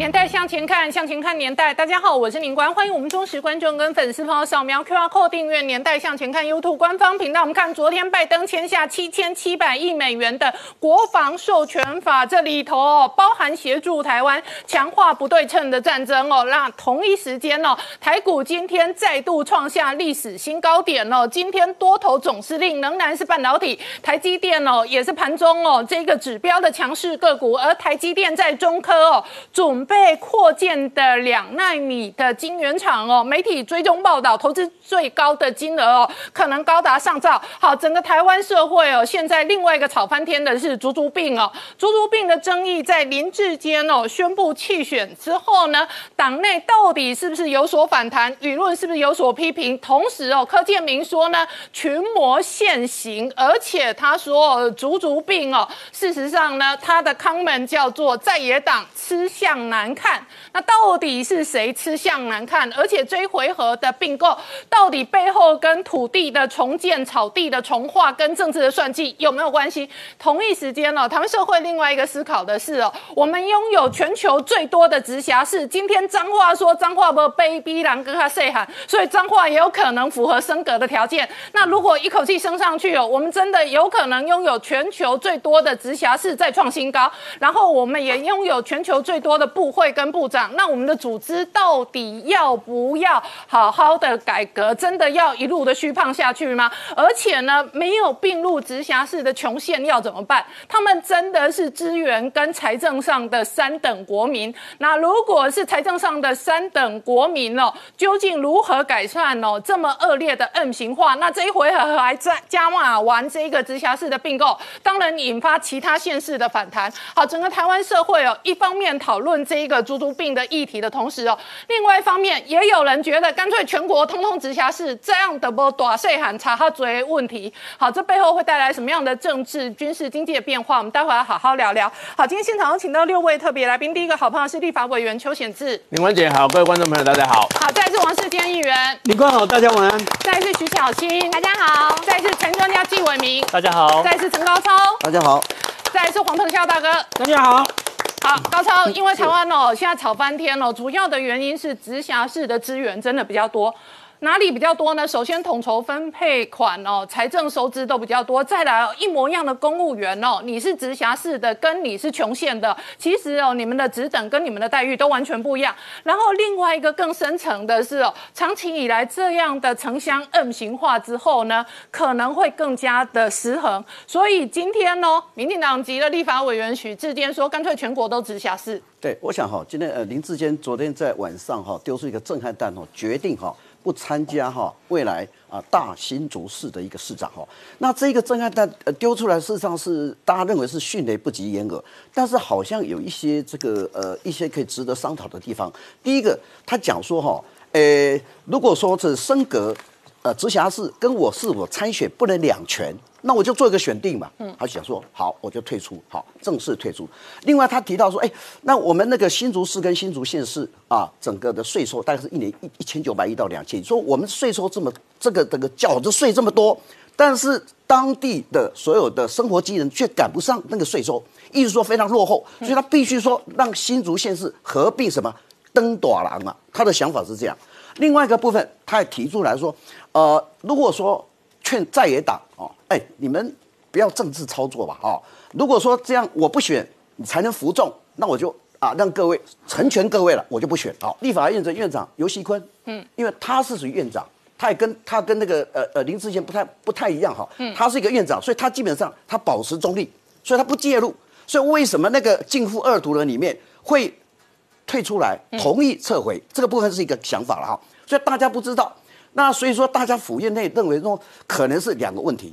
年代向前看，向前看年代。大家好，我是宁官，欢迎我们忠实观众跟粉丝朋友扫描 QR Code 订阅《年代向前看》YouTube 官方频道。我们看昨天拜登签下七千七百亿美元的国防授权法，这里头哦包含协助台湾强化不对称的战争哦。那同一时间哦，台股今天再度创下历史新高点哦。今天多头总司令仍然是半导体，台积电哦也是盘中哦这个指标的强势个股，而台积电在中科哦准。被扩建的两纳米的晶圆厂哦，媒体追踪报道，投资最高的金额哦，可能高达上兆。好，整个台湾社会哦，现在另外一个炒翻天的是足足病哦，足足病的争议在林志坚哦宣布弃选之后呢，党内到底是不是有所反弹，舆论是不是有所批评？同时哦，柯建明说呢，群魔现形，而且他说足足病哦，事实上呢，他的康门叫做在野党吃相难。难看，那到底是谁吃相难看？而且追回合的并购，到底背后跟土地的重建、草地的重划跟政治的算计有没有关系？同一时间呢，台湾社会另外一个思考的是哦，我们拥有全球最多的直辖市。今天脏话说脏话不卑逼狼跟他 say 喊，所以脏话也有可能符合升格的条件。那如果一口气升上去哦，我们真的有可能拥有全球最多的直辖市再创新高，然后我们也拥有全球最多的部。会跟部长，那我们的组织到底要不要好好的改革？真的要一路的虚胖下去吗？而且呢，没有并入直辖市的穷县要怎么办？他们真的是资源跟财政上的三等国民。那如果是财政上的三等国民哦，究竟如何改善哦这么恶劣的 M 型化？那这一回合还在加码完这一个直辖市的并购，当然引发其他县市的反弹。好，整个台湾社会哦，一方面讨论这。一个猪猪病的议题的同时哦，另外一方面也有人觉得干脆全国通通直辖市这样的不短税喊查哈追问题。好，这背后会带来什么样的政治、军事、经济的变化？我们待会要好好聊聊。好，今天现场有请到六位特别来宾，第一个好朋友是立法委员邱显志，林文姐好，各位观众朋友大家好。好，再是王世坚议员，林官好，大家晚安。再是徐小青，大家好。再是陈专家纪伟明，大家好。再是陈高超，大家好。再是黄腾孝大哥，大家好。好，高超，因为台湾哦，现在吵翻天哦，主要的原因是直辖市的资源真的比较多。哪里比较多呢？首先统筹分配款哦，财政收支都比较多。再来一模一样的公务员哦，你是直辖市的，跟你是穷县的，其实哦，你们的职等跟你们的待遇都完全不一样。然后另外一个更深层的是哦，长期以来这样的城乡 M 型化之后呢，可能会更加的失衡。所以今天呢，民进党籍的立法委员许志坚说，干脆全国都直辖市。对，我想哈，今天呃林志坚昨天在晚上哈丢出一个震撼弹哦，决定哈。不参加哈未来啊大新竹市的一个市长哈，那这个震撼弹呃丢出来，事实上是大家认为是迅雷不及掩耳，但是好像有一些这个呃一些可以值得商讨的地方。第一个，他讲说哈，呃如果说是升格呃直辖市跟我是否参选不能两全。那我就做一个选定嘛，嗯，他想说好，我就退出，好，正式退出。另外，他提到说，哎，那我们那个新竹市跟新竹县市啊，整个的税收大概是一年一一千九百亿到两千亿。说我们税收这么这个这个缴的税这么多，但是当地的所有的生活机能却赶不上那个税收，意思说非常落后，所以他必须说让新竹县市合并什么登短廊啊。他的想法是这样。另外一个部分，他也提出来说，呃，如果说。劝在野党哦，哎，你们不要政治操作吧，哦，如果说这样我不选，你才能服众，那我就啊让各位成全各位了，我就不选。好，立法院的院长尤锡坤，嗯，因为他是属于院长，他也跟他跟那个呃呃林志贤不太不太一样哈，嗯，他是一个院长，所以他基本上他保持中立，所以他不介入。所以为什么那个禁复二读的里面会退出来，同意撤回这个部分是一个想法了哈，所以大家不知道。那所以说，大家府院内认为说，可能是两个问题，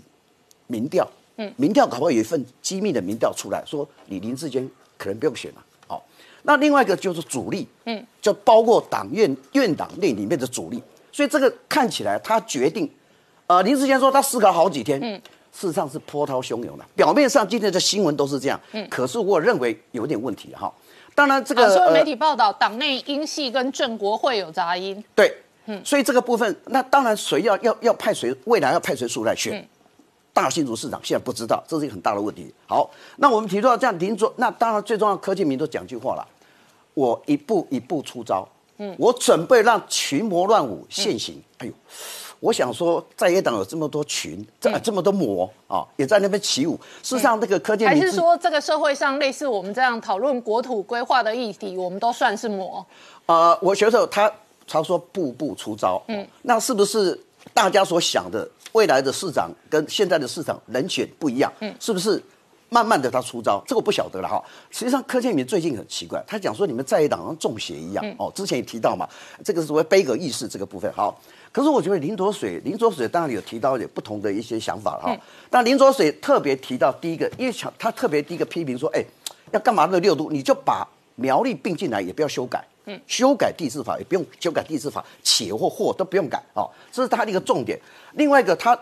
民调，嗯，民调搞不好有一份机密的民调出来说，你林志坚可能不用选了，好，那另外一个就是主力，嗯，就包括党院院党内里面的主力，所以这个看起来他决定，呃，林志坚说他思考好几天，嗯，事实上是波涛汹涌的。表面上今天的新闻都是这样，嗯，可是我认为有点问题哈。当然这个，所以媒体报道党内英系跟郑国会有杂音，对，嗯，所以这个部分，那当然谁要要要派谁，未来要派谁出来选，大新竹市长现在不知道，这是一个很大的问题。好，那我们提出到这样林卓，那当然最重要，柯建明都讲句话了，我一步一步出招，嗯，我准备让群魔乱舞现行。哎呦。我想说，在野党有这么多群，这这么多魔啊，也在那边起舞。事实上，这个柯建还是说，这个社会上类似我们这样讨论国土规划的议题，我们都算是魔。呃，我觉得他常说步步出招，嗯，那是不是大家所想的未来的市长跟现在的市长人选不一样？嗯，是不是慢慢的他出招？这个我不晓得了哈。实际上，柯建明最近很奇怪，他讲说你们在野党像中邪一样哦。之前也提到嘛，这个是所谓悲歌意识这个部分。好。可是我觉得林卓水，林卓水当然有提到有不同的一些想法哈。但林卓水特别提到第一个，因为他特别第一个批评说，哎，要干嘛那六都，你就把苗栗并进来，也不要修改，嗯，修改地质法也不用修改地质法，且或或都不用改哦，这是他的一个重点。另外一个，他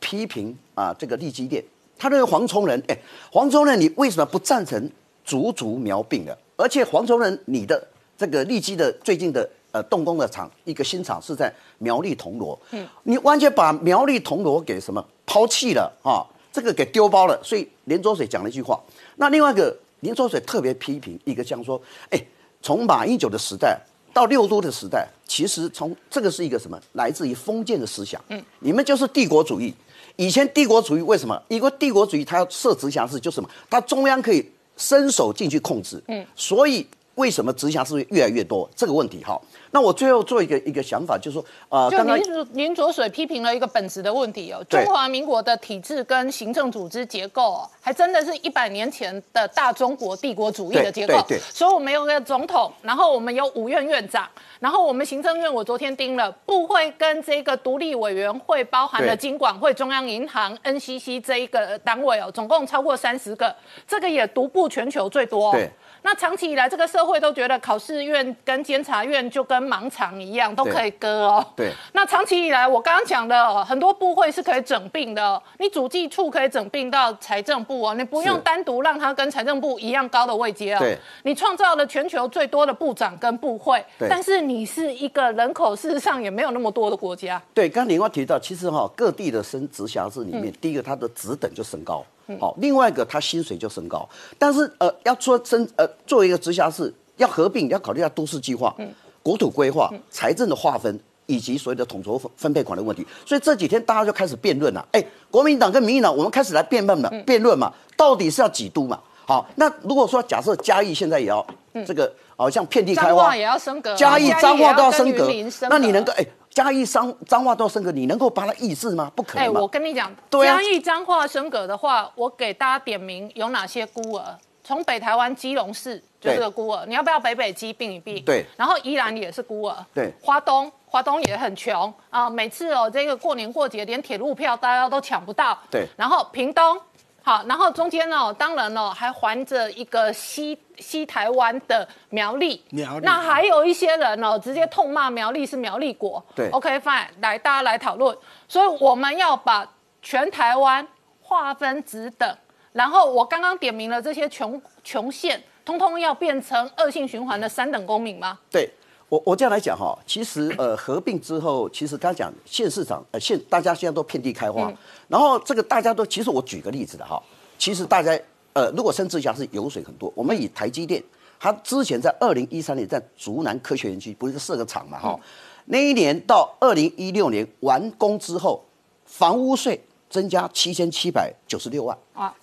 批评啊这个立基店，他认为黄崇仁，哎，黄崇仁你为什么不赞成竹竹苗并的？而且黄崇仁你的这个立基的最近的。呃，动工的厂一个新厂是在苗栗铜锣，嗯，你完全把苗栗铜锣给什么抛弃了啊？这个给丢包了。所以林卓水讲了一句话。那另外一个林卓水特别批评一个这样说，哎，从马英九的时代到六都的时代，其实从这个是一个什么？来自于封建的思想，嗯，你们就是帝国主义。以前帝国主义为什么？一个帝国主义它要设直辖市，就什么？它中央可以伸手进去控制，嗯，所以。为什么直辖市越来越多？这个问题哈，那我最后做一个一个想法，就是说，呃，就您您左水批评了一个本质的问题哦，中华民国的体制跟行政组织结构哦，还真的是一百年前的大中国帝国主义的结构。对对。所以我们有个总统，然后我们有五院院长，然后我们行政院，我昨天盯了，部会跟这个独立委员会，包含了金管会、中央银行、NCC 这一个单位哦，总共超过三十个，这个也独步全球最多。对。那长期以来，这个社会都觉得考试院跟监察院就跟盲肠一样，都可以割哦。对。那长期以来，我刚刚讲的哦很多部会是可以整并的，你主计处可以整并到财政部哦，你不用单独让它跟财政部一样高的位阶哦。对。你创造了全球最多的部长跟部会，但是你是一个人口事实上也没有那么多的国家。对，刚刚林光提到，其实哈各地的升直辖市里面，第一个它的职等就升高。好，另外一个他薪水就升高，但是呃，要说升呃，作为一个直辖市要合并，要考虑下都市计划、国土规划、财政的划分以及所谓的统筹分配款的问题。所以这几天大家就开始辩论了。哎，国民党跟民进党，我们开始来辩论了，辩论嘛，到底是要几都嘛？好，那如果说假设嘉义现在也要这个，好像遍地开花，也要升格，嘉义彰化都要升格，那你能够哎？嘉义彰彰化都升格，你能够把它抑制吗？不可能。哎，我跟你讲，嘉义彰化升格的话，我给大家点名有哪些孤儿？从北台湾基隆市就是个孤儿，你要不要北北基并一并？对。然后宜兰也是孤儿。对。花东，花东也很穷啊，每次哦这个过年过节连铁路票大家都抢不到。对。然后屏东。好，然后中间呢，当然呢，还环着一个西西台湾的苗栗，苗栗，那还有一些人呢，直接痛骂苗栗是苗栗国。对，OK fine，来大家来讨论。所以我们要把全台湾划分直等，然后我刚刚点名了这些穷穷县，通通要变成恶性循环的三等公民吗？对。我我这样来讲哈，其实呃合并之后，其实刚讲县市长呃县大家现在都遍地开花，然后这个大家都其实我举个例子的哈，其实大家呃如果升直辖市油水很多，我们以台积电，它之前在二零一三年在竹南科学园区不是设个厂嘛哈，那一年到二零一六年完工之后，房屋税增加七千七百九十六万啊，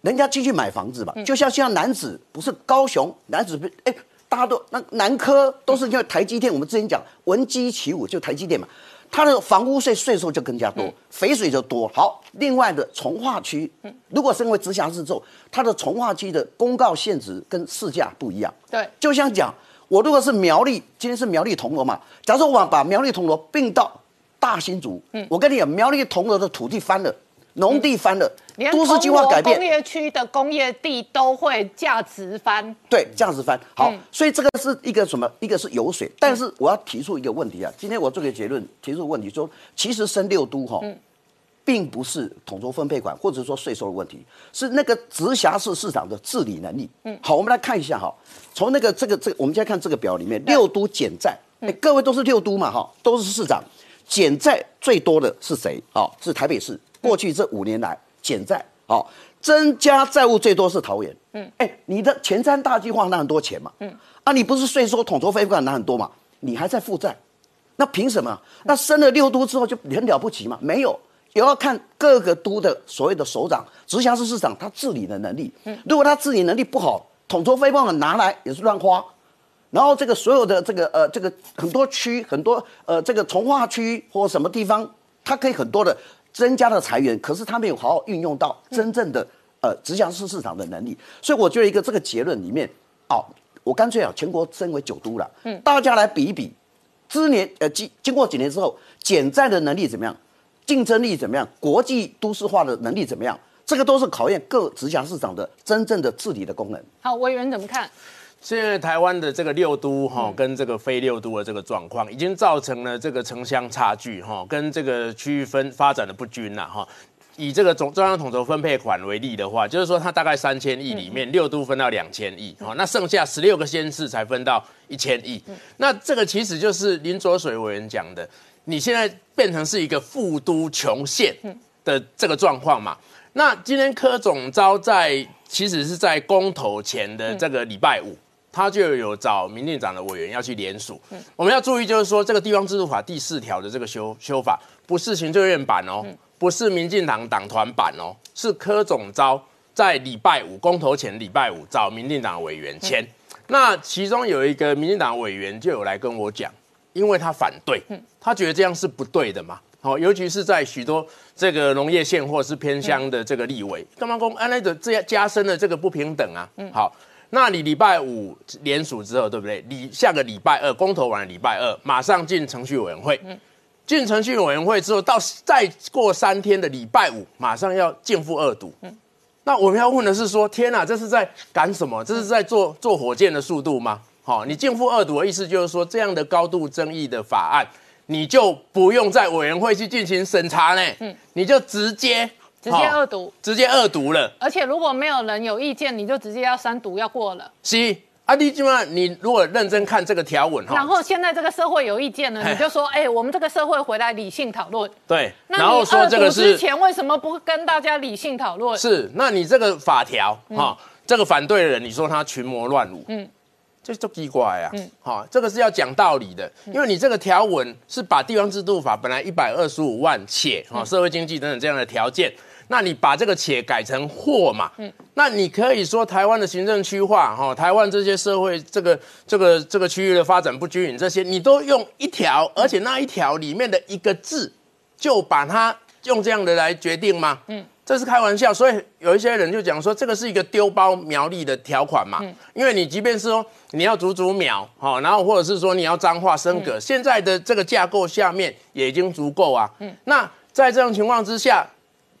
人家进去买房子嘛，就像像男子不是高雄男子不哎。大家都那南科都是因为台积电，我们之前讲闻鸡起舞就台积电嘛，它的房屋税税收就更加多，肥水就多。好，另外的从化区，如果升为直辖市之后，它的从化区的公告限值跟市价不一样。对，就像讲我如果是苗栗，今天是苗栗铜锣嘛，假如我把苗栗铜锣并到大新竹，嗯，我跟你讲，苗栗铜锣的土地翻了。农地翻了，都市计划改变，工业区的工业地都会价值翻。对，价值翻。好，所以这个是一个什么？一个是油水。但是我要提出一个问题啊，今天我做个结论，提出问题说，其实升六都哈，并不是统筹分配款或者说税收的问题，是那个直辖市市长的治理能力。嗯，好，我们来看一下哈，从那个这个这个，我们现在看这个表里面，六都减债，哎，各位都是六都嘛哈，都是市长，减债最多的是谁？好，是台北市。过去这五年来减债，好，增加债务最多是桃园。嗯，哎，你的前瞻大计划拿很多钱嘛？嗯，啊，你不是税收统筹分配款拿很多嘛？你还在负债。那凭什么？那升了六都之后就很了不起嘛？没有，也要看各个都的所谓的首长、直辖市市长他治理的能力。嗯如果他治理能力不好，统筹非帮拿来也是乱花。然后这个所有的这个呃这个很多区很多呃这个从化区或什么地方，它可以很多的增加的裁员，可是他没有好好运用到真正的呃直辖市市场的能力。所以我觉得一个这个结论里面，哦，我干脆啊全国升为九都了，嗯，大家来比一比。之年呃经经过几年之后，减债的能力怎么样？竞争力怎么样？国际都市化的能力怎么样？这个都是考验各直辖市长的真正的治理的功能。好，委员怎么看？现在台湾的这个六都哈，跟这个非六都的这个状况，已经造成了这个城乡差距哈，跟这个区域分发展的不均了哈。以这个总中央统筹分配款为例的话，就是说它大概三千亿里面，六都分到两千亿，好，那剩下十六个县市才分到一千亿。那这个其实就是林卓水委员讲的，你现在变成是一个富都穷县的这个状况嘛？那今天柯总招在其实是在公投前的这个礼拜五，他就有找民进党的委员要去联署。我们要注意，就是说这个地方制度法第四条的这个修修法，不是行政院版哦。不是民进党党团版哦，是柯总招在礼拜五公投前礼拜五找民进党委员签。那其中有一个民进党委员就有来跟我讲，因为他反对，他觉得这样是不对的嘛。好，尤其是在许多这个农业县或是偏乡的这个立委，干嘛公安那个这样加深了这个不平等啊。好，那你礼拜五联署之后，对不对？你下个礼拜二公投完，礼拜二马上进程序委员会。进程序委员会之后，到再过三天的礼拜五，马上要进赴二读。嗯，那我们要问的是说，天哪，这是在赶什么？这是在做做火箭的速度吗？好，你进赴二读的意思就是说，这样的高度争议的法案，你就不用在委员会去进行审查呢？嗯，你就直接直接二读，直接二读了。而且如果没有人有意见，你就直接要三读要过了。是。啊弟，基本上你如果认真看这个条文哈，然后现在这个社会有意见了，你就说，哎，我们这个社会回来理性讨论。对，然后说这个是之前为什么不跟大家理性讨论？是，那你这个法条哈，这个反对的人，你说他群魔乱舞，嗯，这就奇怪啊，嗯，好，这个是要讲道理的，因为你这个条文是把地方制度法本来一百二十五万且哈社会经济等等这样的条件。那你把这个且改成或嘛？嗯，那你可以说台湾的行政区划，哈，台湾这些社会这个这个这个区域的发展不均匀，这些你都用一条，而且那一条里面的一个字，就把它用这样的来决定吗？嗯，这是开玩笑。所以有一些人就讲说，这个是一个丢包苗栗的条款嘛。嗯，因为你即便是说你要足足秒，哈，然后或者是说你要脏话升格，现在的这个架构下面也已经足够啊。嗯，那在这种情况之下。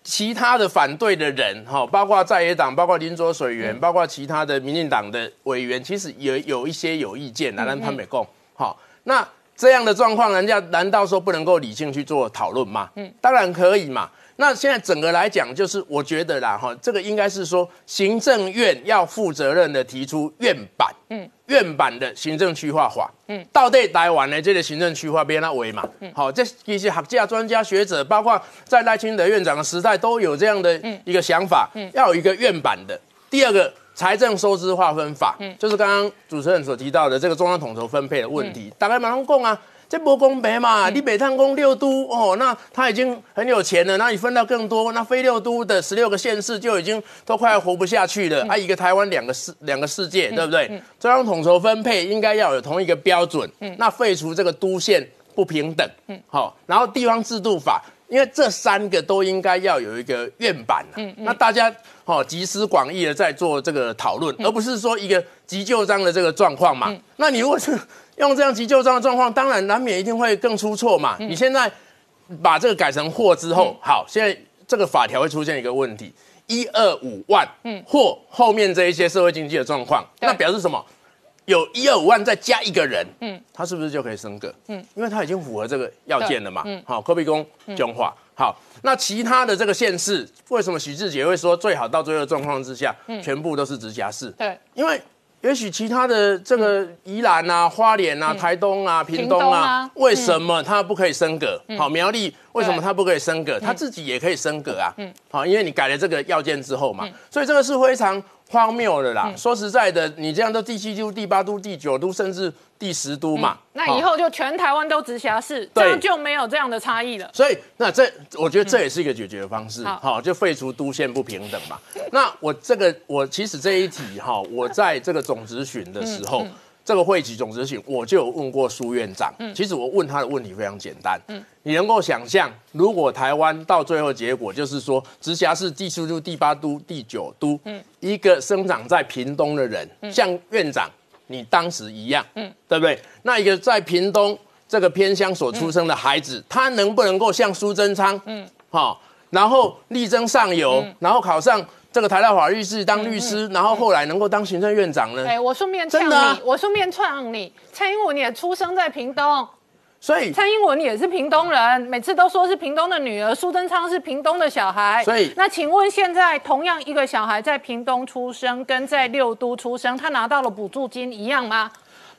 其他的反对的人，哈，包括在野党，包括林卓水源，包括其他的民进党的委员，其实也有一些有意见的，但他没共，好，那这样的状况，人家难道说不能够理性去做讨论吗？嗯，当然可以嘛。那现在整个来讲，就是我觉得啦，哈，这个应该是说行政院要负责任的提出院版，嗯，院版的行政区划法，嗯，到底台湾的这个行政区划变那为嘛？嗯，好，这一些学家、专家学者，包括在赖清德院长的时代，都有这样的一个想法，嗯，要有一个院版的。第二个，财政收支划分法，嗯，就是刚刚主持人所提到的这个中央统筹分配的问题，大概马上讲啊。这不公平嘛？你北探公六都哦，那他已经很有钱了，那你分到更多，那非六都的十六个县市就已经都快要活不下去了。啊，一个台湾两个世两个世界，对不对？中央统筹分配应该要有同一个标准。嗯，那废除这个都县不平等。嗯，好，然后地方制度法，因为这三个都应该要有一个院版。嗯嗯，那大家好集思广益的在做这个讨论，而不是说一个急救章的这个状况嘛。那你如果是。用这样急救章的状况，当然难免一定会更出错嘛。你现在把这个改成或之后，好，现在这个法条会出现一个问题：一二五万，嗯，或后面这一些社会经济的状况，那表示什么？有一二五万再加一个人，嗯，他是不是就可以升格？嗯，因为他已经符合这个要件了嘛。嗯，好，科比公讲话。好，那其他的这个县市，为什么许志杰会说最好到最后状况之下，嗯全部都是直辖市？对，因为也许其他的这个宜兰啊、花莲啊、台东啊、屏东啊啊，为什么它不可以升格？好，苗栗为什么它不可以升格？它自己也可以升格啊。好，因为你改了这个要件之后嘛，所以这个是非常荒谬的啦。说实在的，你这样都第七都、第八都、第九都，甚至第十都嘛。好那以后就全台湾都直辖市，这样就没有这样的差异了。所以，那这我觉得这也是一个解决方式，好好、就废除都县不平等嘛。那我这个，我其实这一题哈，我在这个总咨询的时候，这个会期总执行，我就有问过苏院长。嗯。其实我问他的问题非常简单，嗯。你能够想象，如果台湾到最后结果就是说，直辖市第七都、第八都、第九都，嗯。一个生长在屏东的人，像院长你当时一样，嗯。对不对？那一个在屏东这个偏乡所出生的孩子，他能不能够像苏贞昌，嗯，好、然后力争上游，然后考上这个台大法律系当律师，然后后来能够当行政院长呢？哎、我顺便呛你，啊我顺便呛你，蔡英文也出生在屏东，所以蔡英文也是屏东人，每次都说是屏东的女儿，苏贞昌是屏东的小孩。所以那请问现在同样一个小孩在屏东出生，跟在六都出生，他拿到了补助金一样吗？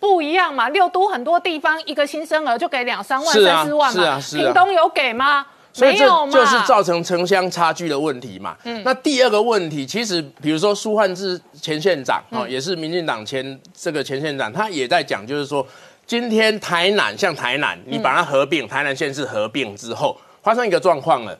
不一样嘛，六都很多地方一个新生儿就给两三万、啊三四万嘛，是啊是啊屏东有给吗？所以这就是造成城乡差距的问题嘛。那第二个问题，其实比如说苏焕智前县长哦，也是民进党前这个前县长，他也在讲，就是说今天台南像台南，你把它合并，台南县市合并之后，发生一个状况了。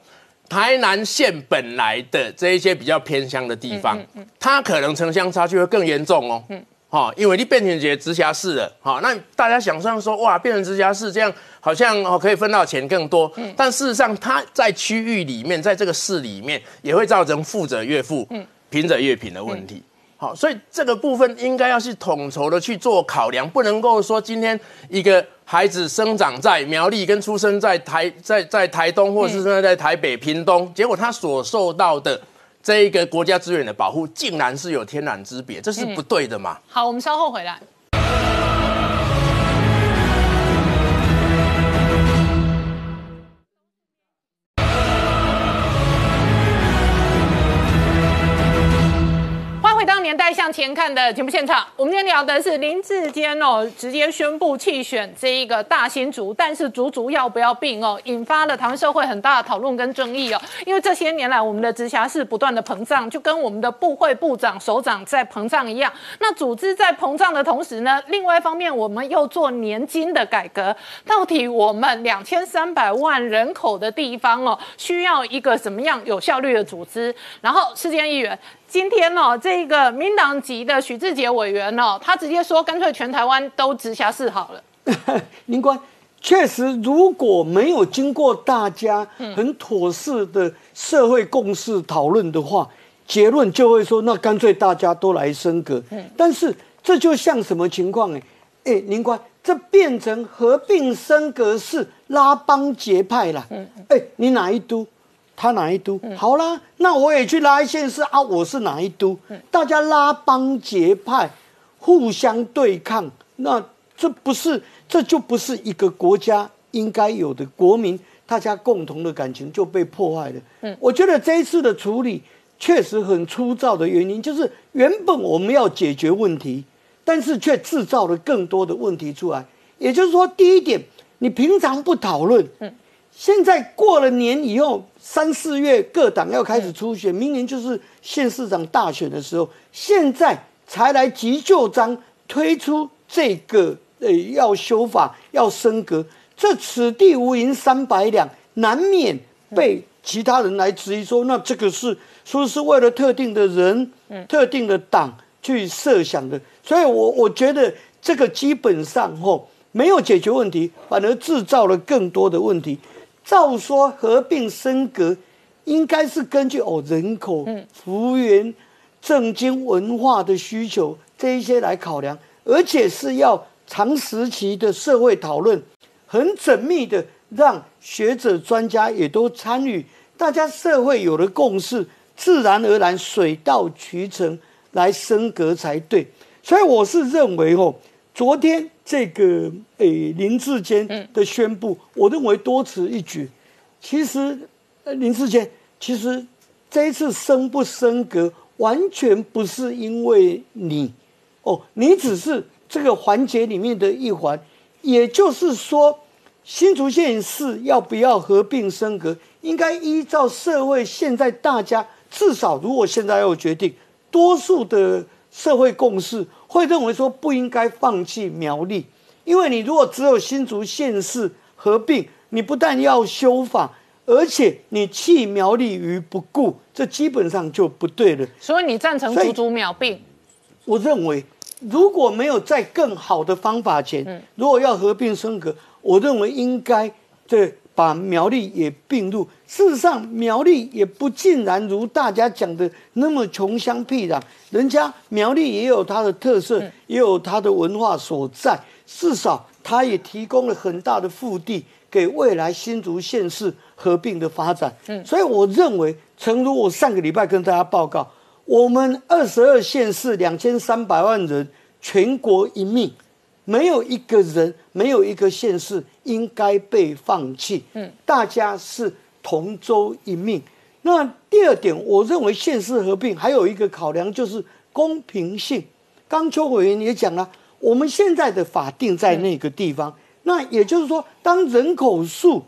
台南县本来的这一些比较偏乡的地方，它可能城乡差距会更严重哦。好、因为你变成一个直辖市了，哈、那大家想象说，哇，变成直辖市这样，好像哦可以分到钱更多，嗯但事实上，它在区域里面，在这个市里面，也会造成富者越富，贫者越贫的问题。好，所以这个部分应该要去统筹的去做考量，不能够说今天一个孩子生长在苗栗，跟出生在台在在台东，或者是生长在台北、屏东，结果他所受到的这一个国家资源的保护，竟然是有天壤之别，这是不对的嘛。好，我们稍后回来。年代向前看》的节目现场，我们今天聊的是林志坚哦，直接宣布弃选这一个大新竹，但是竹竹要不要并哦，引发了台湾社会很大的讨论跟争议哦。因为这些年来，我们的直辖市不断的膨胀，就跟我们的部会部长、首长在膨胀一样。那组织在膨胀的同时呢，另外一方面，我们又做年金的改革。到底我们两千三百万人口的地方哦，需要一个什么样有效率的组织？然后，世坚议员。今天哦，这个民党籍的许志杰委员哦，他直接说，干脆全台湾都直辖市好了。林官，确实，如果没有经过大家很妥适的社会共识讨论的话，结论就会说，那干脆大家都来升格。但是这就像什么情况？呢哎，林官，这变成合并升格是拉帮结派了。哎，你哪一都？他哪一都？好啦，那我也去拉一县市啊！我是哪一都？大家拉帮结派，互相对抗，那这不是这就不是一个国家应该有的国民，大家共同的感情就被破坏了。嗯，我觉得这一次的处理确实很粗糙的原因，就是原本我们要解决问题，但是却制造了更多的问题出来。也就是说，第一点，你平常不讨论，嗯，现在过了年以后，三四月各党要开始初选，明年就是县市长大选的时候，现在才来急救章推出这个呃要修法要升格，这此地无银三百两，难免被其他人来质疑说，那这个是说是为了特定的人、特定的党去设想的，所以我我觉得这个基本上吼没有解决问题，反而制造了更多的问题。照说合并升格，应该是根据哦人口、幅员、政经文化的需求这一些来考量，而且是要长时期的社会讨论，很缜密的让学者专家也都参与，大家社会有了共识，自然而然水到渠成来升格才对。所以我是认为哦，昨天这个诶林志坚的宣布，我认为多此一举。其实呃，林志坚，其实这一次升不升格，完全不是因为你，哦，你只是这个环节里面的一环。也就是说，新竹县市要不要合并升格，应该依照社会现在大家至少，如果现在要决定，多数的社会共识会认为说不应该放弃苗栗，因为你如果只有新竹县市合并，你不但要修法。而且你弃苗栗于不顾，这基本上就不对了。所以你赞成竹竹苗并？我认为如果没有在更好的方法前，如果要合并升格，我认为应该对把苗栗也并入。事实上，苗栗也不尽然如大家讲的那么穷乡僻壤，人家苗栗也有它的特色，也有它的文化所在。至少它也提供了很大的腹地。给未来新竹县市合并的发展，嗯，所以我认为，诚如我上个礼拜跟大家报告，我们二十二县市两千三百万人，全国一命，没有一个人，没有一个县市应该被放弃，嗯，大家是同舟一命。那第二点，我认为县市合并还有一个考量就是公平性。刚邱委员也讲了，我们现在的法定在那个地方。那也就是说，当人口数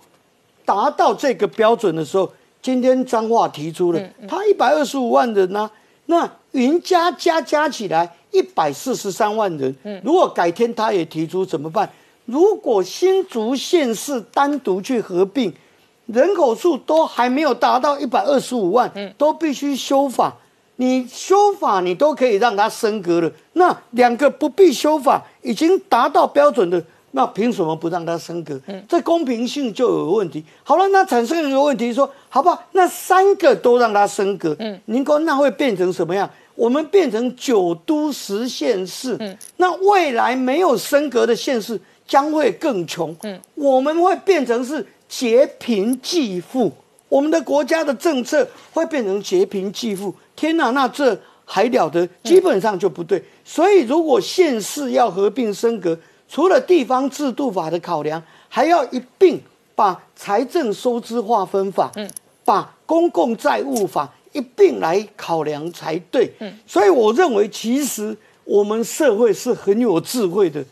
达到这个标准的时候，今天彰化提出了，他一百二十五万人呢，那云加加加起来一百四十三万人。嗯如果改天他也提出怎么办？如果新竹县市单独去合并，人口数都还没有达到一百二十五万，嗯都必须修法。你修法，你都可以让它升格了。那两个不必修法，已经达到标准的。那凭什么不让它升格？嗯这公平性就有问题。好了，那产生一个问题，说好不好？那三个都让它升格，嗯，您说那会变成什么样？我们变成九都十县市，嗯，那未来没有升格的县市将会更穷，嗯，我们会变成是劫贫济富，我们的国家的政策会变成劫贫济富。天哪，那这还了得？基本上就不对。所以，如果县市要合并升格，除了地方制度法的考量，还要一并把财政收支划分法，嗯，把公共债务法一并来考量才对。嗯，所以我认为，其实我们社会是很有智慧的。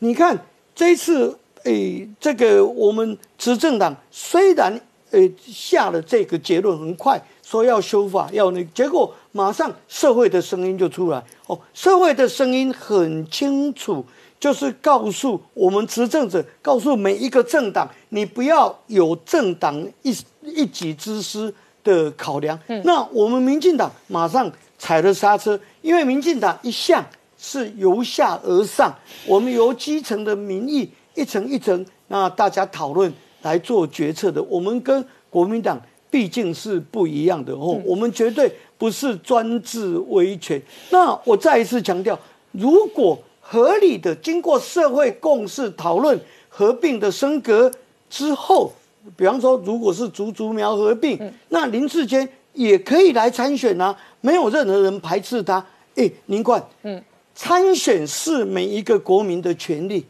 你看这一次，诶，这个我们执政党虽然诶下了这个结论，很快说要修法，要那结果马上社会的声音就出来。哦，社会的声音很清楚。就是告诉我们执政者，告诉每一个政党，你不要有政党一一己之私的考量。那我们民进党马上踩了刹车，因为民进党一向是由下而上，我们由基层的民意一层一层，那大家讨论来做决策的。我们跟国民党毕竟是不一样的哦，我们绝对不是专制威权。那我再一次强调，如果合理的，经过社会共识讨论合并的升格之后，比方说，如果是竹竹苗合并，那林志坚也可以来参选啊，没有任何人排斥他。哎，您冠，嗯，参选是每一个国民的权利，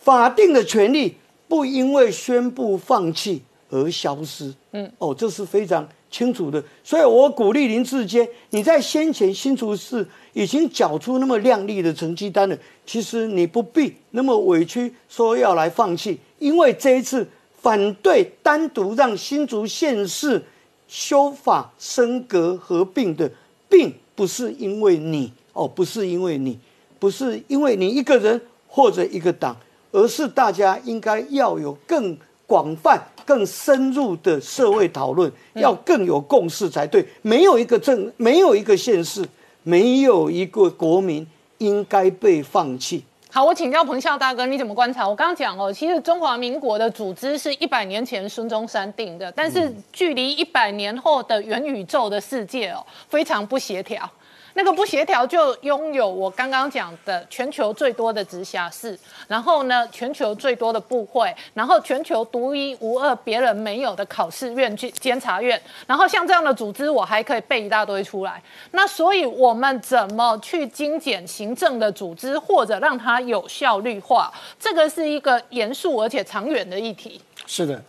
法定的权利不因为宣布放弃而消失。嗯，哦，这是非常清楚的，所以我鼓励林志坚，你在先前新竹市。已经缴出那么亮丽的成绩单了，其实你不必那么委屈，说要来放弃，因为这一次反对单独让新竹县市修法升格合并的，并不是因为你哦，不是因为你，不是因为你一个人或者一个党，而是大家应该要有更广泛、更深入的社会讨论，要更有共识才对。没有一个政，没有一个县市。没有一个国民应该被放弃。好，我请教彭笑大哥，你怎么观察？我刚刚讲哦，其实中华民国的组织是一百年前孙中山定的，但是距离一百年后的元宇宙的世界哦，非常不协调。那个不协调就拥有我刚刚讲的全球最多的直辖市，然后呢，全球最多的部会，然后全球独一无二、别人没有的考试院、去监察院，然后像这样的组织，我还可以背一大堆出来。那所以，我们怎么去精简行政的组织，或者让它有效率化？这个是一个严肃而且长远的议题。是的，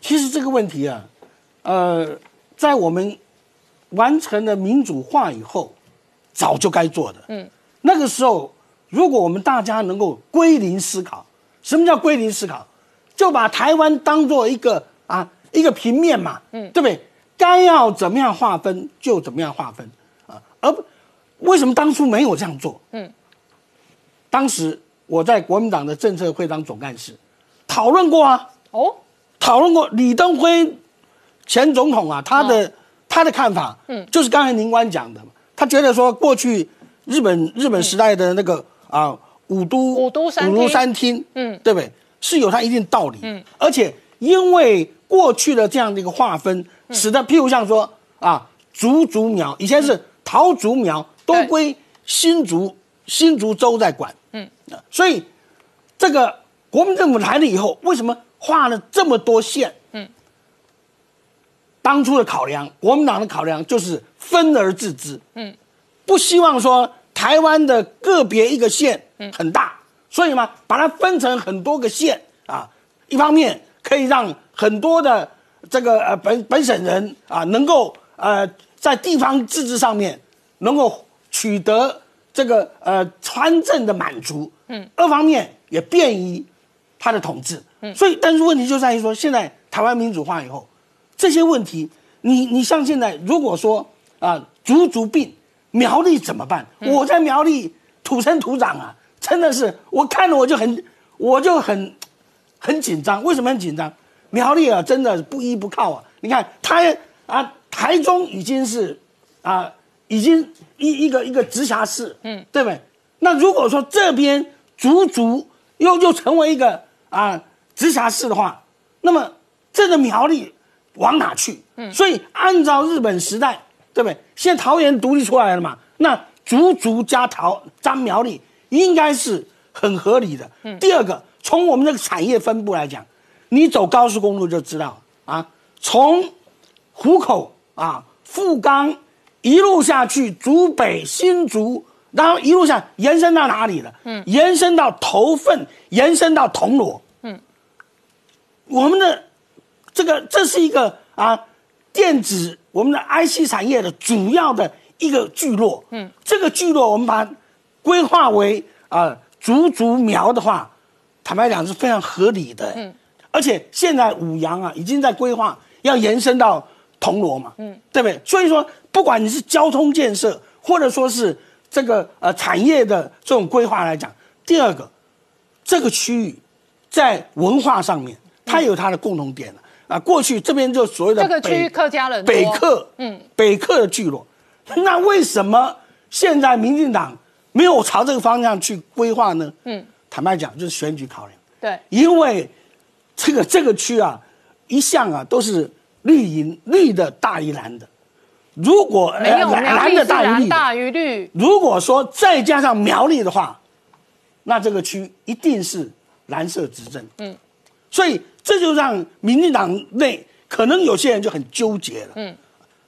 其实这个问题啊，呃，在我们完成了民主化以后，早就该做的。嗯，那个时候，如果我们大家能够归零思考，什么叫归零思考？就把台湾当做一个啊一个平面嘛，嗯，对不对？该要怎么样划分就怎么样划分啊，而为什么当初没有这样做？嗯，当时我在国民党的政策会当总干事，讨论过啊。哦，讨论过李登辉前总统啊，他的他的看法，嗯，就是刚才宁官讲的，他觉得说过去日本日本时代的那个啊五都五都三五都三厅，嗯，对不对？是有它一定道理，嗯，而且因为过去的这样的一个划分，使得譬如像说啊竹竹苗以前是桃竹苗都归新竹新竹州在管，嗯，所以这个国民政府来了以后，为什么？画了这么多线，嗯，当初的考量，国民党的考量就是分而治之，嗯，不希望说台湾的个别一个县很大，所以嘛，把它分成很多个县啊，一方面可以让很多的这个呃本本省人啊能够呃在地方自治上面能够取得这个呃参政的满足，嗯，二方面也便于他的统治。嗯。所以，但是问题就在于说，现在台湾民主化以后，这些问题，你你像现在，如果说啊，足足病苗栗怎么办？我在苗栗土生土长啊，真的是我看了我就很我就很很紧张。为什么很紧张？苗栗啊，真的不依不靠啊！你看他啊，台中已经是啊，已经一一个一个直辖市，嗯，对不对？那如果说这边足足又又成为一个啊。直辖市的话，那么这个苗栗往哪去？嗯，所以按照日本时代，对不对？现在桃园独立出来了嘛，那竹竹加桃张苗栗应该是很合理的。嗯，第二个，从我们这个产业分布来讲，你走高速公路就知道啊，从湖口啊、富冈一路下去，竹北、新竹，然后一路上延伸到哪里了？嗯，延伸到头份，延伸到铜锣。嗯我们的这个这是一个啊，电子我们的 IC 产业的主要的一个聚落。嗯，这个聚落我们把它规划为啊竹竹苗的话，坦白讲是非常合理的。嗯，而且现在五羊啊已经在规划要延伸到铜锣嘛。嗯，对不对？所以说，不管你是交通建设，或者说是这个呃产业的这种规划来讲，第二个这个区域在文化上面。它有它的共同点了啊！过去这边就所谓的这个区域客家人北客，嗯，北客的聚落。那为什么现在民进党没有朝这个方向去规划呢？嗯，坦白讲就是选举考量。对，因为这个这个区啊，一向啊都是绿营绿的大于蓝的。如果没有蓝的大于绿，如果说再加上苗栗的话，那这个区一定是蓝色执政。嗯，所以。这就让民进党内可能有些人就很纠结了。嗯，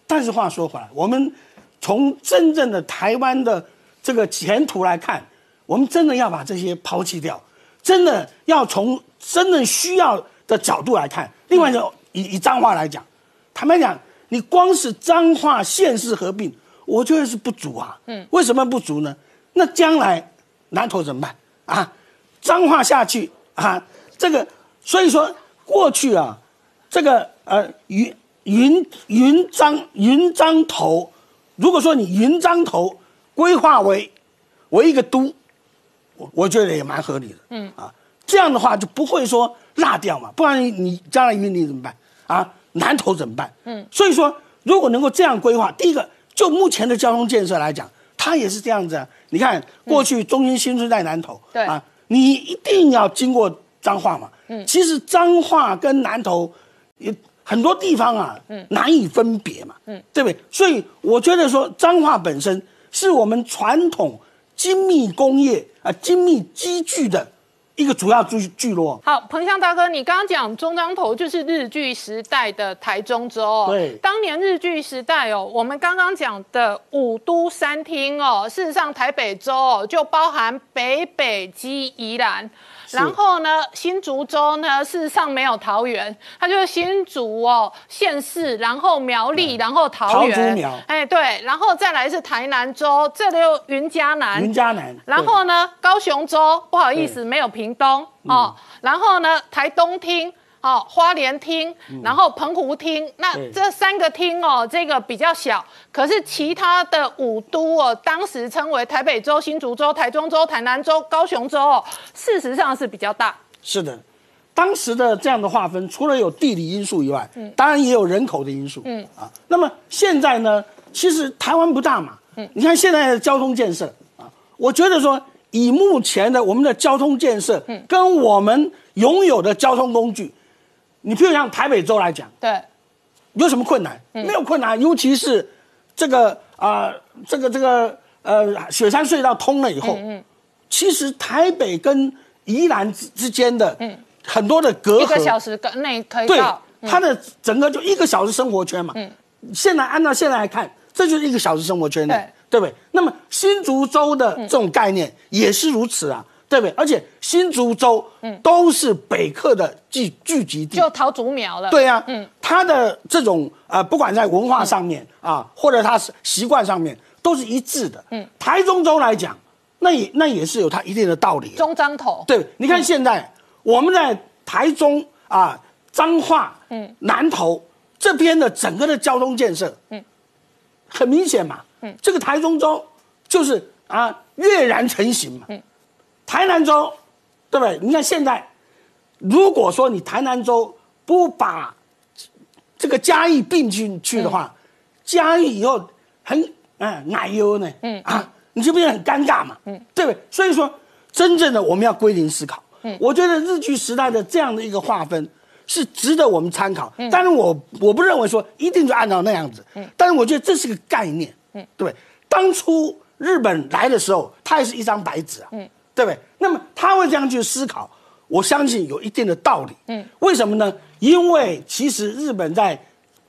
但是话说回来，我们从真正的台湾的这个前途来看，我们真的要把这些抛弃掉，真的要从真正需要的角度来看。另外，就以以脏话来讲，坦白讲，你光是脏话县市合并，我觉得是不足啊。嗯，为什么不足呢？那将来南投怎么办啊？脏话下去啊，这个所以说。过去啊，这个呃云云云漳云漳头，如果说你云漳头规划为为一个都，我我觉得也蛮合理的。嗯啊，这样的话就不会说落掉嘛，不然你你将来云林怎么办啊？南投怎么办？嗯，所以说如果能够这样规划，第一个就目前的交通建设来讲，它也是这样子啊。你看过去中心新村在南投，对啊，你一定要经过彰化嘛。其实彰化跟南投，有很多地方啊，难以分别嘛，嗯对不对？所以我觉得说彰化本身是我们传统精密工业啊、精密机具的一个主要聚聚落。好，彭香大哥，你刚刚讲中彰投就是日据时代的台中州哦。对当年日据时代哦，我们刚刚讲的五都三厅哦，事实上台北州哦就包含北北基宜兰。然后呢，新竹州呢，事实上没有桃园，它就是新竹哦县市，然后苗栗，然后桃园，桃苗。哎对，然后再来是台南州，这里有云嘉南，云嘉南，然后呢，高雄州不好意思，对。没有屏东哦。然后呢，台东厅。哦，花莲厅，然后澎湖厅，那对。这三个厅哦，这个比较小，可是其他的五都哦，当时称为台北州、新竹州、台中州、台南州、高雄州哦，事实上是比较大。是的，当时的这样的划分，除了有地理因素以外，嗯。当然也有人口的因素。嗯。啊，那么现在呢，其实台湾不大嘛，嗯，你看现在的交通建设啊，我觉得说以目前的我们的交通建设，嗯，跟我们拥有的交通工具，你譬如像台北州来讲，对，有什么困难？没有困难，尤其是这个啊、这个这个呃，雪山隧道通了以后，其实台北跟宜兰之之间的很多的隔阂一个小阂，时内可以对到。它的整个就一个小时生活圈嘛。现在按照现在来看，这就是一个小时生活圈内，对。不对？那么新竹州的这种概念也是如此啊，对不对？而且新竹州都是北客的聚聚集地，就桃竹苗了。对呀、嗯，他的这种呃，不管在文化上面、啊，或者他是习惯上面，都是一致的。嗯，台中州来讲，那也那也是有它一定的道理、啊。中彰头。对，你看现在、我们在台中啊、彰化、嗯、南投这边的整个的交通建设，嗯，很明显嘛，嗯，这个台中州就是啊跃然成型嘛，嗯，台南州，对不对？你看现在，如果说你台南州不把这个嘉义并进去的话，嘉义以后很嗯奶油呢，嗯啊，你就变得很尴尬嘛，嗯，对不对？所以说，真正的我们要归零思考。嗯，我觉得日据时代的这样的一个划分是值得我们参考。嗯，但是我我不认为说一定就按照那样子。嗯，但是我觉得这是个概念。嗯，对？当初日本来的时候，它也是一张白纸啊。嗯，对不对？那么他会这样去思考，我相信有一定的道理。嗯，为什么呢？因为其实日本在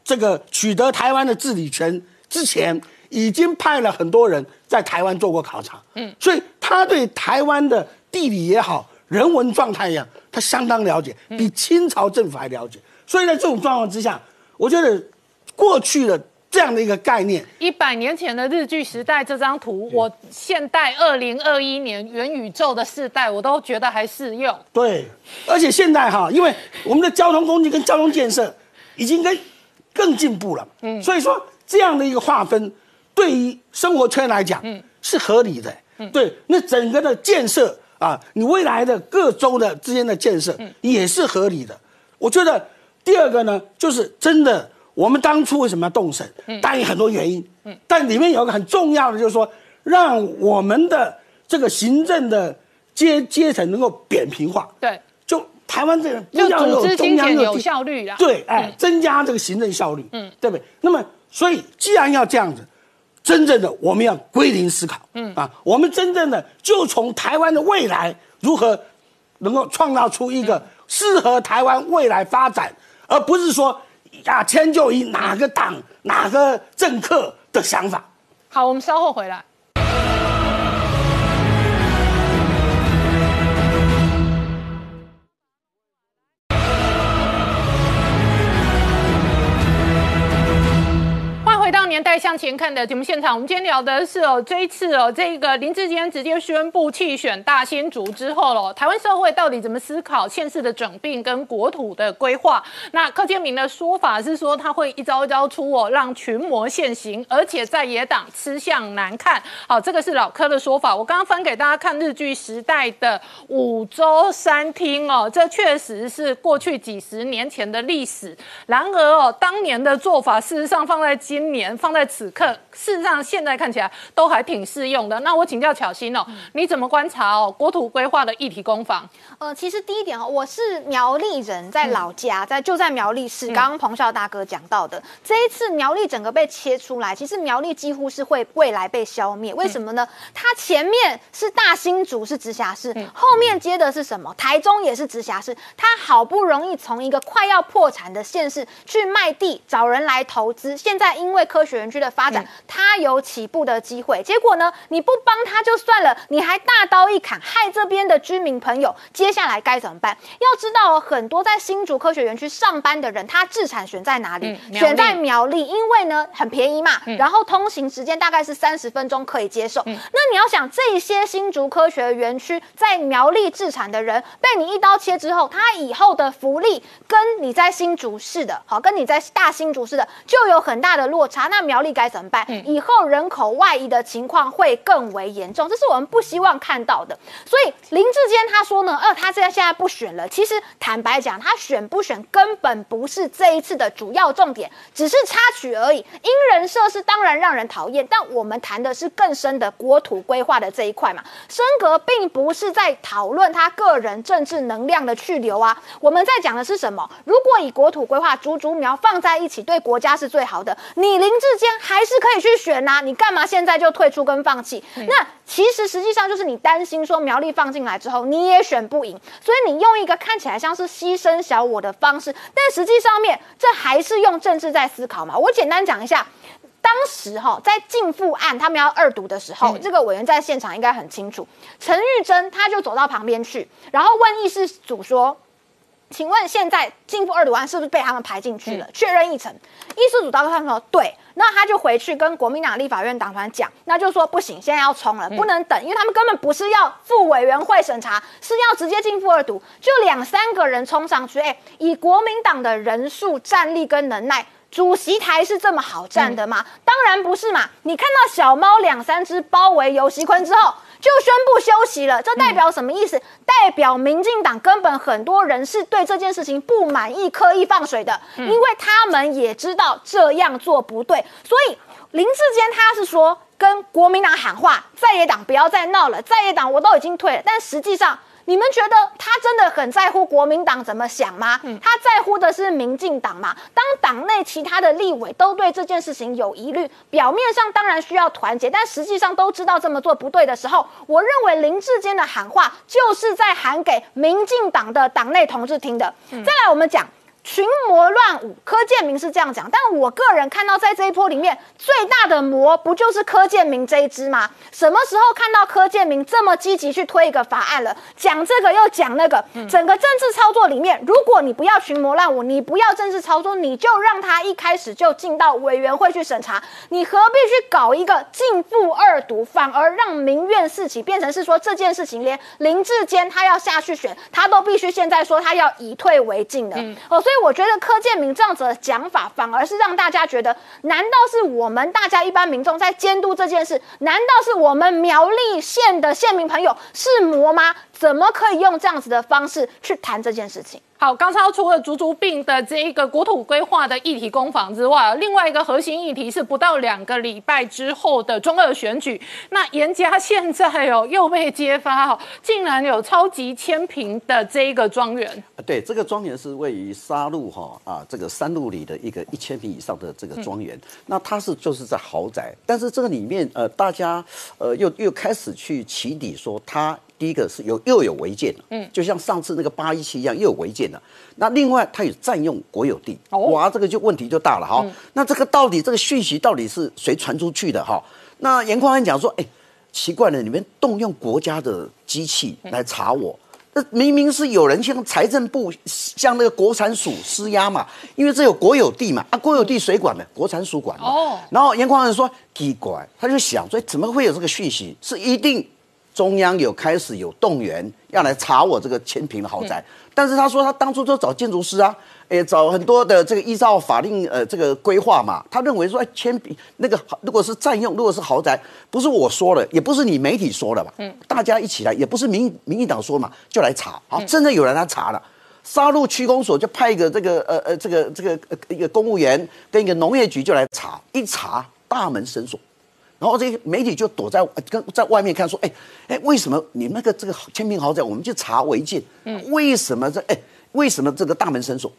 这个取得台湾的治理权之前，已经派了很多人在台湾做过考察。嗯，所以他对台湾的地理也好、人文状态也好，他相当了解，比清朝政府还了解。所以在这种状况之下，我觉得过去的这样的一个概念，一百年前的日据时代这张图，我现代二零二一年元宇宙的世代，我都觉得还适用。对，而且现在哈，因为我们的交通工具跟交通建设已经跟更进步了，嗯，所以说这样的一个划分，对于生活圈来讲，嗯，是合理的，嗯，对，那整个的建设啊，你未来的各州的之间的建设也是合理的。我觉得第二个呢，就是真的，我们当初为什么要动审？当然有很多原因，嗯，但里面有一个很重要的，就是说，让我们的这个行政的阶阶层能够扁平化，对，就台湾这个不要组织中央有效率啦。对，哎，增加这个行政效率，嗯，对不对？那么，所以既然要这样子，真正的我们要归零思考，嗯。啊，我们真正的就从台湾的未来如何能够创造出一个适合台湾未来发展，而不是说啊迁就于哪个党、哪个政客的想法。好，我们稍后回来。欢迎回到年代向前看的节目现场，我们今天聊的是哦，这一次哦，这个林志坚直接宣布弃选大新竹之后喽，台湾社会到底怎么思考现世的整并跟国土的规划？那柯建明的说法是说，他会一招一招出哦，让群魔现形，而且在野党吃相难看。好，这个是老柯的说法。我刚刚翻给大家看日剧时代的五洲三厅哦，这确实是过去几十年前的历史。然而哦，当年的做法，事实上放在今年，放在此此刻，事实上现在看起来都还挺适用的。那我请教巧心哦，你怎么观察哦国土规划的议题攻防？呃，其实第一点哦，我是苗栗人，在老家，在就在苗栗市。刚刚彭少大哥讲到的，这一次苗栗整个被切出来，其实苗栗几乎是会未来被消灭。为什么呢？它前面是大新竹是直辖市，后面接的是什么？台中也是直辖市。它好不容易从一个快要破产的县市去卖地，找人来投资。现在因为科学园区的发展，它有起步的机会。结果呢，你不帮他就算了，你还大刀一砍，害这边的居民朋友。接下来该怎么办？要知道，很多在新竹科学园区上班的人，他自产选在哪里？选在苗栗，因为呢很便宜嘛，然后通行时间大概是三十分钟可以接受。那你要想，这些新竹科学园区在苗栗自产的人，被你一刀切之后，他以后的福利跟你在新竹市的，好，跟你在大新竹市的就有很大的落差。那苗栗该怎么办？以后人口外移的情况会更为严重，这是我们不希望看到的。所以林志坚他说呢，呃，他这现在不选了。其实坦白讲，他选不选根本不是这一次的主要重点，只是插曲而已。因人设是当然让人讨厌，但我们谈的是更深的国土规划的这一块嘛。升格并不是在讨论他个人政治能量的去留啊，我们在讲的是什么？如果以国土规划竹竹苗放在一起，对国家是最好的，你林志坚还是可以去选呐。你干嘛现在就退出跟放弃？那其实实际上就是你担心说苗栗放进来之后你也选不赢，所以你用一个看起来像是牺牲小我的方式，但实际上面这还是用政治在思考嘛。我简单讲一下，当时哈在禁复案他们要二读的时候，这个委员在现场应该很清楚，陈玉珍他就走到旁边去，然后问议事组说。请问现在进复二读案是不是被他们排进去了？确认议程，议事组当时说对，那他就回去跟国民党立法院党团讲，那就说不行，现在要冲了，不能等，因为他们根本不是要副委员会审查，是要直接进复二读，就两三个人冲上去，哎，以国民党的人数、战力跟能耐，主席台是这么好站的吗？当然不是嘛！你看到小猫两三只包围游锡坤之后。就宣布休息了，这代表什么意思？代表民进党根本很多人是对这件事情不满意，刻意放水的，因为他们也知道这样做不对，所以林志坚他是说跟国民党喊话，在野党不要再闹了，在野党我都已经退了，但实际上。你们觉得他真的很在乎国民党怎么想吗？他在乎的是民进党吗？当党内其他的立委都对这件事情有疑虑，表面上当然需要团结，但实际上都知道这么做不对的时候，我认为林志坚的喊话就是在喊给民进党的党内同志听的。再来，我们讲。群魔乱舞，柯建明是这样讲，但我个人看到在这一波里面最大的魔不就是柯建明这一支吗？什么时候看到柯建明这么积极去推一个法案了？讲这个又讲那个，整个政治操作里面，如果你不要群魔乱舞，你不要政治操作，你就让他一开始就进到委员会去审查，你何必去搞一个进步二读，反而让民怨四起，变成是说这件事情连林志坚他要下去选，他都必须现在说他要以退为进的哦，所以。所以我觉得柯建明这样子的讲法，反而是让大家觉得，难道是我们大家一般民众在监督这件事？难道是我们苗栗县的县民朋友是魔吗？怎么可以用这样子的方式去谈这件事情？好，刚超除了足足病的这一个国土规划的议题攻防之外，另外一个核心议题是不到两个礼拜之后的中二选举。那严家现在哦又被揭发哦，竟然有超级千平的这一个庄园。对，这个庄园是位于沙鹿哈啊这个山路里的一个一千平以上的这个庄园。那它是就是在豪宅，但是这个里面呃大家呃又又开始去起底说它。第一个是有又有违建嗯，就像上次那个八一七一样，又有违建了。那另外，它也占用国有地，哇，这个就问题就大了哈。那这个到底这个讯息到底是谁传出去的哈？那严宽安讲说，哎，奇怪了，你们动用国家的机器来查我，那明明是有人向财政部向那个国产署施压嘛，因为这有国有地嘛，啊，国有地谁管呢？国产署管的。哦。然后严宽安说奇怪，他就想说，怎么会有这个讯息？是一定。中央有开始有动员要来查我这个千平的豪宅，但是他说他当初就找建筑师啊，哎，找很多的这个依照法令呃这个规划嘛，他认为说哎千平那个如果是占用，如果是豪宅，不是我说了，也不是你媒体说的吧？嗯，大家一起来，也不是民民进党说嘛，就来查，好，真的有人来查了，沙鹿区公所就派一个这个呃呃这个这个一个公务员跟一个农业局就来查，一查。大门深锁。然后这些媒体就躲在跟在外面看，说，哎哎，为什么你那个这个千平豪宅，我们去查违建，嗯，为什么这哎为什么这个大门深锁？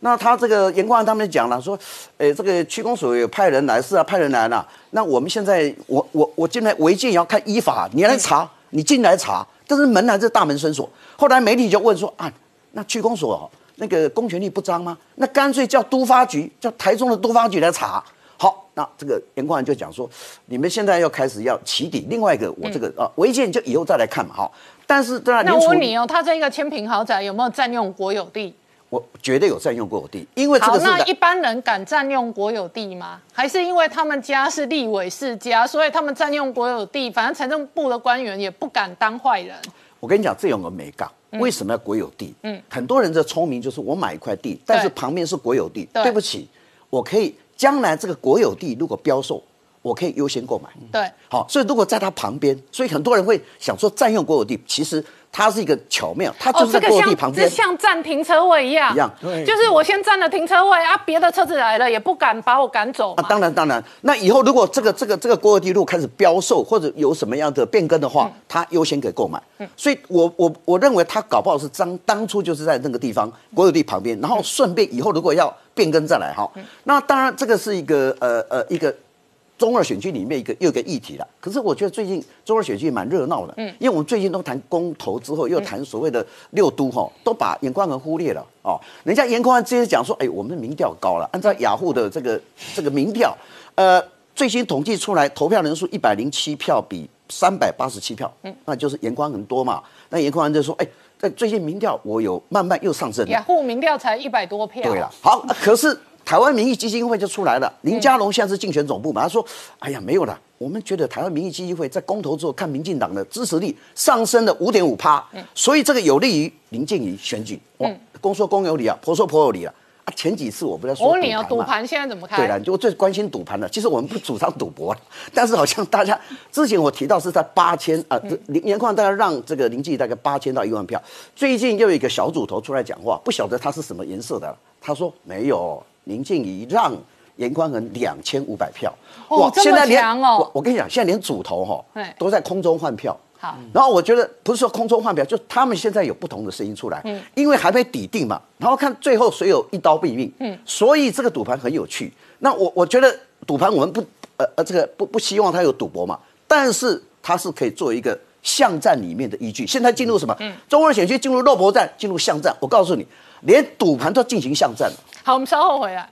那他这个严光他们讲了，说，哎，这个区公所有派人来，是啊，派人来了。那我们现在，我我我进来违建也要看依法，你来查，你进来查，但是门还是大门深锁。后来媒体就问说，啊，那区公所那个公权力不彰吗？那干脆叫都发局，叫台中的都发局来查。好，那这个严光就讲说，你们现在要开始要起底，另外一个我这个啊违建就以后再来看嘛，哈。但是当然，那我问你哦，他这个千平豪宅有没有占用国有地？我绝对有占用国有地，因为这个是。那一般人敢占用国有地吗？还是因为他们家是立委世家，所以他们占用国有地，反正财政部的官员也不敢当坏人。我跟你讲，这有个美感，为什么要国有地？嗯，很多人的聪明就是我买一块地，但是旁边是国有地，对不起，我可以将来这个国有地如果标售，我可以优先购买。对，好，所以如果在它旁边，所以很多人会想说占用国有地，其实。它是一个巧妙，它就是在落地旁边，像占停车位一样，一样，就是我先占了停车位啊，别的车子来了也不敢把我赶走。啊，当然当然，那以后如果这个这个这个国有地路开始标售或者有什么样的变更的话，它优先给购买。嗯，所以我我我认为它搞不好是当当初就是在那个地方国有地旁边，然后顺便以后如果要变更再来哈，那当然这个是一个呃呃一个。中二选区里面一个又一个议题了，可是我觉得最近中二选区蛮热闹的，嗯，因为我们最近都谈公投之后，又谈所谓的六都哈，都把严宽恒忽略了哦。人家严宽恒直接讲说，哎，我们的民调高了，按照雅虎的这个这个民调，呃，最新统计出来投票人数一百零七票比三百八十七票，嗯，那就是严宽恒多嘛。那严宽恒就说，哎，在最近民调我有慢慢又上升，雅虎民调才一百多票，对了，好，可是。台湾民意基金会就出来了，林佳龙现在是竞选总部嘛，他说：“哎呀，没有了，我们觉得台湾民意基金会在公投之后，看民进党的支持率上升了五点五趴，所以这个有利于林静怡选举。哇，公说公有理啊，婆说婆有理啊。啊，前几次我不在说赌盘赌盘现在怎么看？对了，就最关心赌盘了。其实我们不主张赌博，但是好像大家之前我提到是在八千啊，林年况大概让这个林静怡大概八千到一万票，最近又有一个小组头出来讲话，不晓得他是什么颜色的，他说没有。”林静怡让严宽恒两千五百票，哇，现在连我我跟你讲，现在连主头哈都在空中换票。好，然后我觉得不是说空中换票，就他们现在有不同的声音出来，嗯，因为还没抵定嘛，然后看最后谁有一刀毙命，嗯，所以这个赌盘很有趣。那我我觉得赌盘我们不呃呃这个不不希望它有赌博嘛，但是它是可以做一个巷战里面的依据。现在进入什么？嗯，中二选区进入肉搏战，进入巷战。我告诉你，连赌盘都进行巷战了。好，我们稍后回来。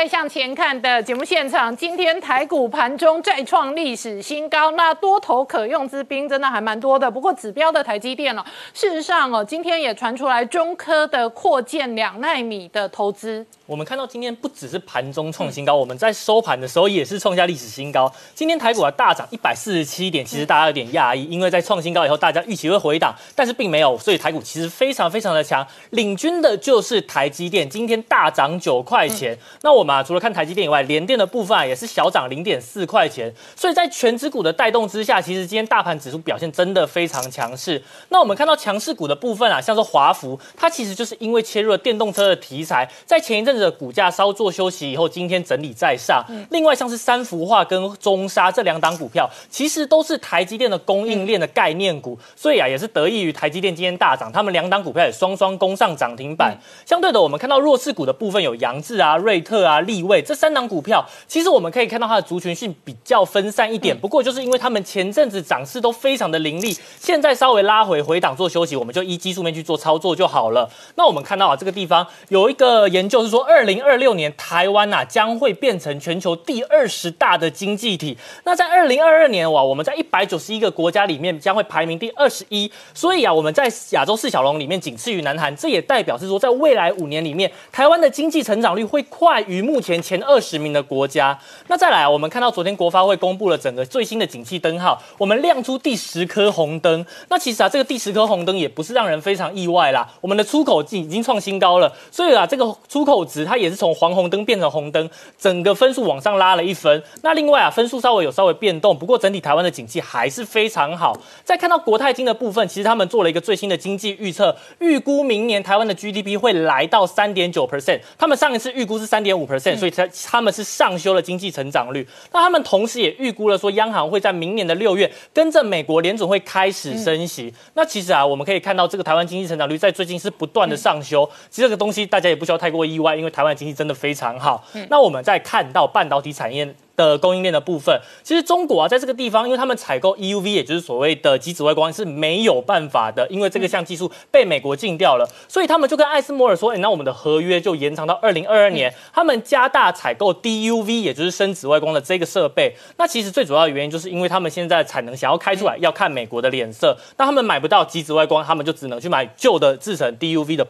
年代向前看的节目现场，今天台股盘中再创历史新高，那多头可用之兵真的还蛮多的。不过指标的台积电哦，事实上哦，今天也传出来中科的扩建两纳米的投资。我们看到今天不只是盘中创新高，我们在收盘的时候也是创下历史新高。今天台股啊大涨一百四十七点，其实大家有点讶异，因为在创新高以后，大家预期会回档，但是并没有，所以台股其实非常非常的强。领军的就是台积电，今天大涨九块钱。那我们啊除了看台积电以外，联电的部分啊也是小涨零点四块钱。所以在全指股的带动之下，其实今天大盘指数表现真的非常强势。那我们看到强势股的部分啊，像是华孚，它其实就是因为切入了电动车的题材，在前一阵子。的股价稍作休息以后，今天整理再上。另外，像是三幅画跟中沙这两档股票，其实都是台积电的供应链的概念股，所以啊，也是得益于台积电今天大涨，他们两档股票也双双攻上涨停板。相对的，我们看到弱势股的部分有杨志啊、瑞特啊、立位这三档股票，其实我们可以看到它的族群性比较分散一点。不过，就是因为他们前阵子涨势都非常的凌厉，现在稍微拉回回档做休息，我们就依技术面去做操作就好了。那我们看到啊，这个地方有一个研究是说。二零二六年，台湾呐将会变成全球第二十大的经济体。那在二零二二年哇，我们在一百九十一个国家里面将会排名第二十一。所以啊，我们在亚洲四小龙里面仅次于南韩。这也代表是说，在未来五年里面，台湾的经济成长率会快于目前前二十名的国家。那再来啊，我们看到昨天国发会公布了整个最新的景气灯号，我们亮出第十颗红灯。那其实啊，这个第十颗红灯也不是让人非常意外啦，我们的出口已经创新高了，所以啊，这个出口值它也是从黄红灯变成红灯，整个分数往上拉了一分。那另外啊，分数稍微有稍微变动，不过整体台湾的景气还是非常好。再看到国泰金的部分，其实他们做了一个最新的经济预测，预估明年台湾的 GDP 会来到三点九 percent，他们上一次预估是三点五 percent，所以他他们是上修了经济成长率。那他们同时也预估了说，央行会在明年的六月跟着美国联总会开始升息。那其实啊，我们可以看到这个台湾经济成长率在最近是不断的上修。其实这个东西大家也不需要太过意外，因为台湾经济真的非常好。那我们再看到半导体产业。的供应链的部分，其实中国啊，在这个地方，因为他们采购 EUV，也就是所谓的极紫外光是没有办法的，因为这个项技术被美国禁掉了，所以他们就跟艾斯摩尔说，哎，那我们的合约就延长到二零二二年，他们加大采购 DUV，也就是深紫外光的这个设备。那其实最主要的原因，就是因为他们现在产能想要开出来，要看美国的脸色，那他们买不到极紫外光，他们就只能去买旧的制成 DUV 的。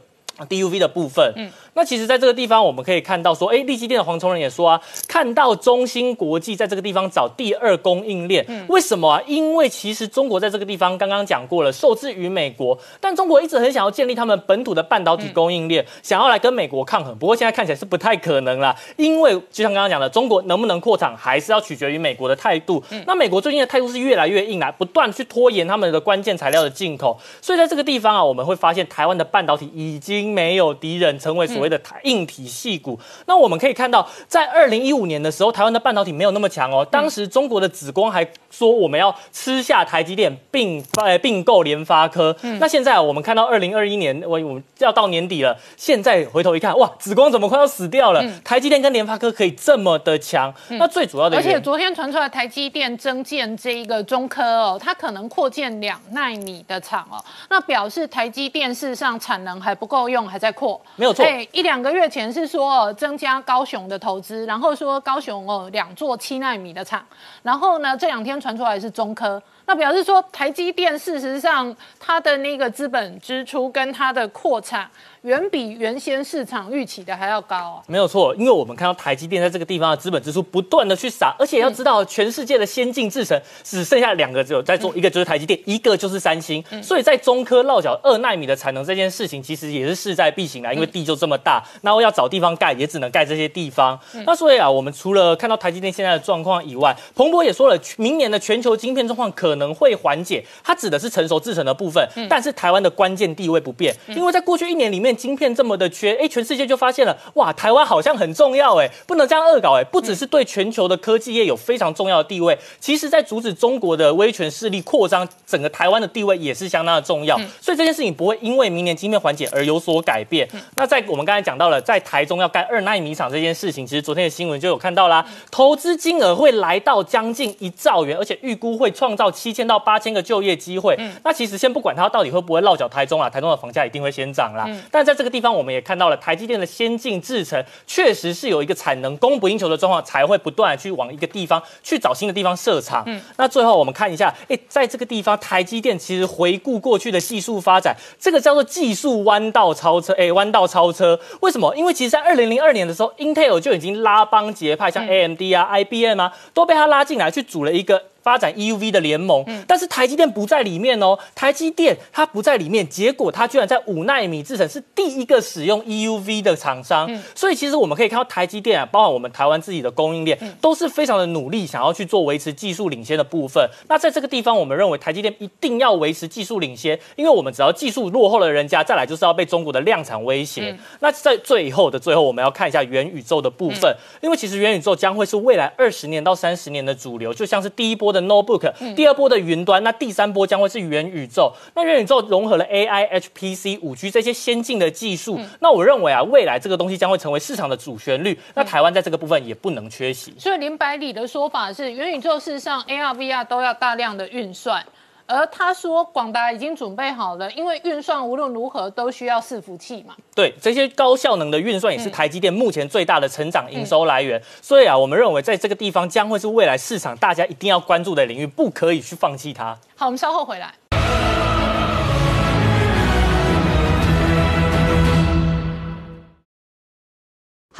DUV 的部分，嗯，那其实在这个地方我们可以看到说，哎，立基电的黄崇仁也说啊，看到中芯国际在这个地方找第二供应链，为什么啊？因为其实中国在这个地方刚刚讲过了，受制于美国，但中国一直很想要建立他们本土的半导体供应链，想要来跟美国抗衡。不过现在看起来是不太可能了，因为就像刚刚讲的，中国能不能扩产，还是要取决于美国的态度。那美国最近的态度是越来越硬来，不断去拖延他们的关键材料的进口。所以在这个地方啊，我们会发现台湾的半导体已经。没有敌人，成为所谓的台硬体系股。那我们可以看到，在二零一五年的时候，台湾的半导体没有那么强哦。当时中国的紫光还说我们要吃下台积电，并呃并购联发科。那现在我们看到二零二一年，我我们要到年底了，现在回头一看，哇，紫光怎么快要死掉了？台积电跟联发科可以这么的强？那最主要的，而且昨天传出来台积电增建这一个中科哦，它可能扩建两纳米的厂哦，那表示台积电事实上产能还不够用。还在扩，没有错。一两个月前是说增加高雄的投资，然后说高雄哦两座七纳米的厂，然后呢这两天传出来是中科，那表示说台积电事实上它的那个资本支出跟它的扩产。远比原先市场预期的还要高啊！没有错，因为我们看到台积电在这个地方的资本支出不断的去撒，而且要知道全世界的先进制程只剩下两个只有在做，一个就是台积电，一个就是三星。所以在中科落脚二纳米的产能这件事情，其实也是势在必行啊，因为地就这么大，然后要找地方盖，也只能盖这些地方。那所以啊，我们除了看到台积电现在的状况以外，彭博也说了，明年的全球晶片状况可能会缓解，它指的是成熟制程的部分，但是台湾的关键地位不变，因为在过去一年里面。晶片这么的缺，哎，全世界就发现了，哇，台湾好像很重要，哎，不能这样恶搞，哎，不只是对全球的科技业有非常重要的地位，其实在阻止中国的威权势力扩张，整个台湾的地位也是相当的重要，所以这件事情不会因为明年晶片缓解而有所改变。那在我们刚才讲到了，在台中要盖二纳米厂这件事情，其实昨天的新闻就有看到啦，投资金额会来到将近一兆元，而且预估会创造七千到八千个就业机会。那其实先不管它到底会不会落脚台中啊，台中的房价一定会先涨啦。但但在这个地方，我们也看到了台积电的先进制程，确实是有一个产能供不应求的状况，才会不断去往一个地方去找新的地方设厂。嗯，那最后我们看一下，哎，在这个地方，台积电其实回顾过去的技术发展，这个叫做技术弯道超车。哎，弯道超车，为什么？因为其实，在二零零二年的时候，Intel 就已经拉帮结派，像 AMD 啊、IBM 啊，都被他拉进来去组了一个。发展 EUV 的联盟，但是台积电不在里面哦。台积电它不在里面，结果它居然在五纳米制程是第一个使用 EUV 的厂商。所以其实我们可以看到台积电啊，包括我们台湾自己的供应链，都是非常的努力，想要去做维持技术领先的部分。那在这个地方，我们认为台积电一定要维持技术领先，因为我们只要技术落后了人家，再来就是要被中国的量产威胁。那在最后的最后，我们要看一下元宇宙的部分，因为其实元宇宙将会是未来二十年到三十年的主流，就像是第一波。的 notebook，第二波的云端，那第三波将会是元宇宙。那元宇宙融合了 AI、HPC、五 G 这些先进的技术。那我认为啊，未来这个东西将会成为市场的主旋律。那台湾在这个部分也不能缺席。所以林百里的说法是，元宇宙事实上 AR、VR 都要大量的运算。而他说，广达已经准备好了，因为运算无论如何都需要伺服器嘛。对，这些高效能的运算也是台积电目前最大的成长营收来源。所以啊，我们认为在这个地方将会是未来市场大家一定要关注的领域，不可以去放弃它。好，我们稍后回来。